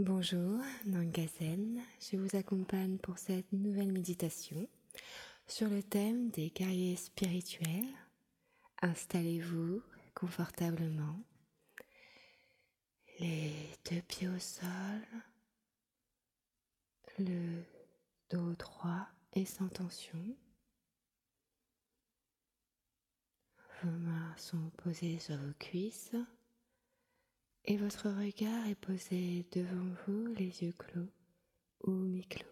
Bonjour, Nangazen, je vous accompagne pour cette nouvelle méditation sur le thème des guerriers spirituels. Installez-vous confortablement, les deux pieds au sol, le dos droit et sans tension. Vos mains sont posées sur vos cuisses et votre regard est posé devant vous, les yeux clos ou mi-clos.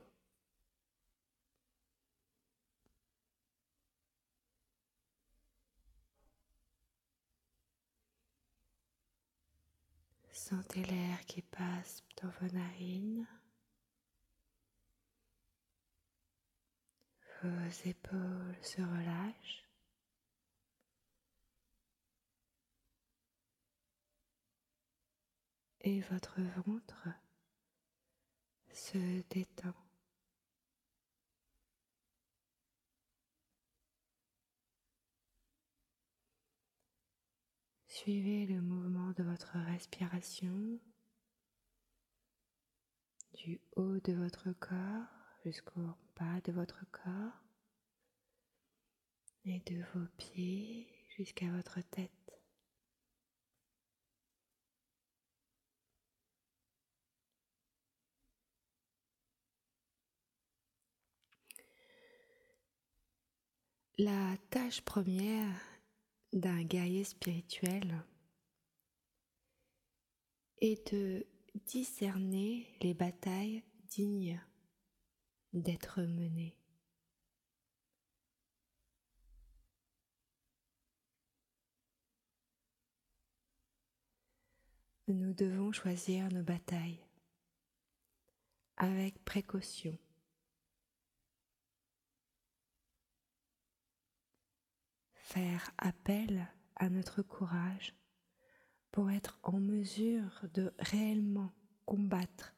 Sentez l'air qui passe dans vos narines. Vos épaules se relâchent. Et votre ventre se détend. Suivez le mouvement de votre respiration du haut de votre corps jusqu'au bas de votre corps et de vos pieds jusqu'à votre tête. La tâche première d'un guerrier spirituel est de discerner les batailles dignes d'être menées. Nous devons choisir nos batailles avec précaution. Faire appel à notre courage pour être en mesure de réellement combattre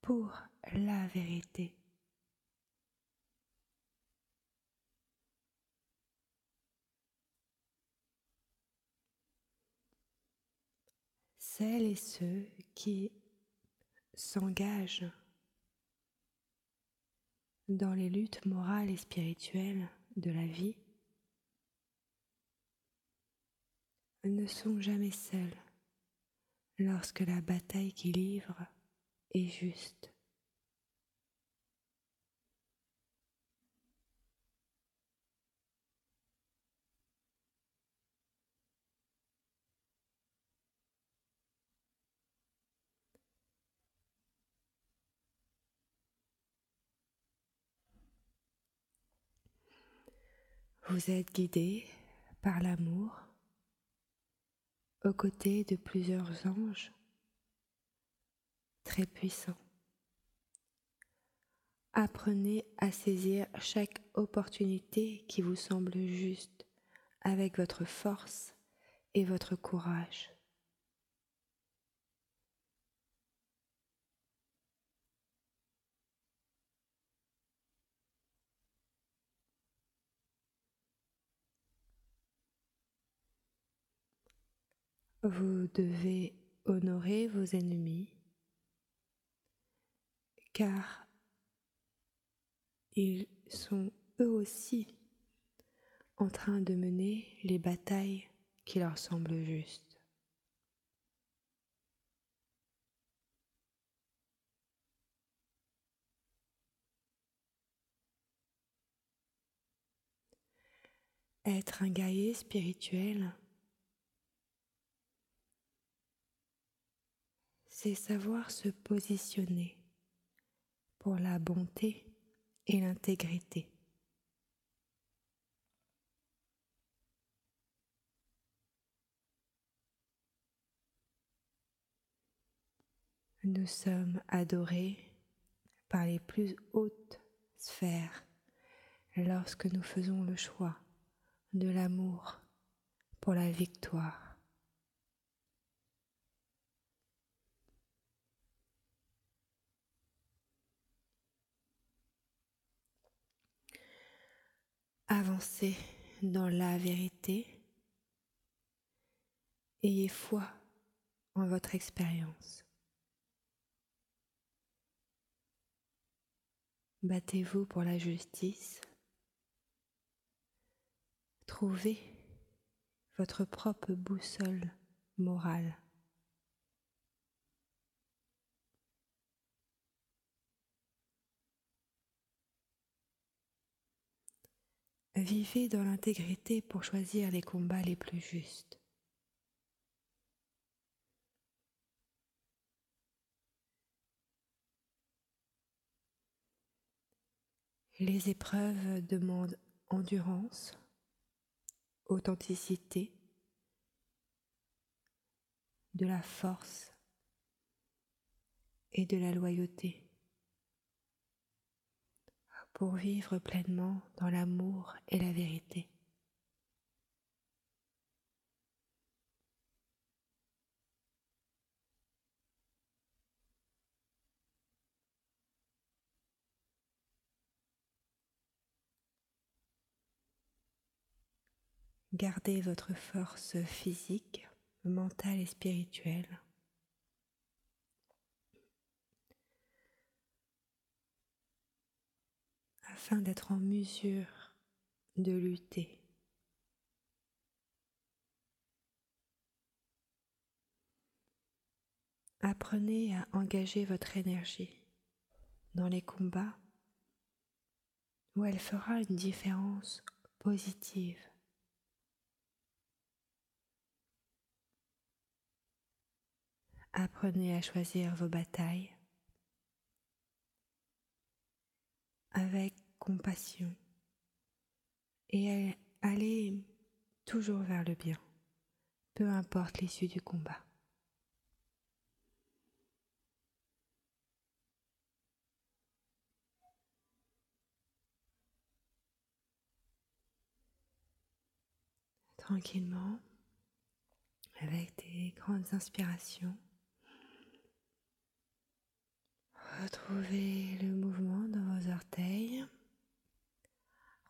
pour la vérité. Celles et ceux qui s'engagent dans les luttes morales et spirituelles de la vie ne sont jamais seuls lorsque la bataille qu'ils livrent est juste. Vous êtes guidé par l'amour aux côtés de plusieurs anges très puissants. Apprenez à saisir chaque opportunité qui vous semble juste avec votre force et votre courage. Vous devez honorer vos ennemis car ils sont eux aussi en train de mener les batailles qui leur semblent justes. Être un guerrier spirituel savoir se positionner pour la bonté et l'intégrité. Nous sommes adorés par les plus hautes sphères lorsque nous faisons le choix de l'amour pour la victoire. Avancez dans la vérité. Ayez foi en votre expérience. Battez-vous pour la justice. Trouvez votre propre boussole morale. Vivez dans l'intégrité pour choisir les combats les plus justes. Les épreuves demandent endurance, authenticité, de la force et de la loyauté pour vivre pleinement dans l'amour et la vérité. Gardez votre force physique, mentale et spirituelle. Afin d'être en mesure de lutter. Apprenez à engager votre énergie dans les combats où elle fera une différence positive. Apprenez à choisir vos batailles avec et allez toujours vers le bien, peu importe l'issue du combat. Tranquillement, avec des grandes inspirations. Retrouvez le mouvement dans vos orteils.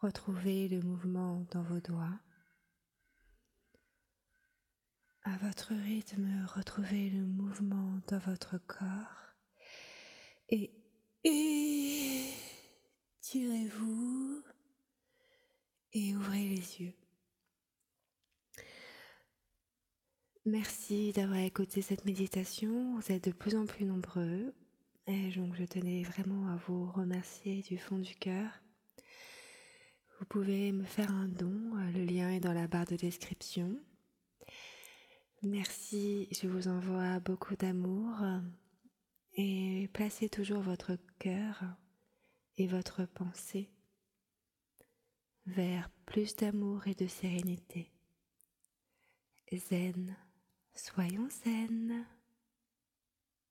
Retrouvez le mouvement dans vos doigts. À votre rythme, retrouvez le mouvement dans votre corps. Et étirez-vous et ouvrez les yeux. Merci d'avoir écouté cette méditation. Vous êtes de plus en plus nombreux. Et donc je tenais vraiment à vous remercier du fond du cœur. Vous pouvez me faire un don, le lien est dans la barre de description. Merci, je vous envoie beaucoup d'amour et placez toujours votre cœur et votre pensée vers plus d'amour et de sérénité. Zen, soyons zen.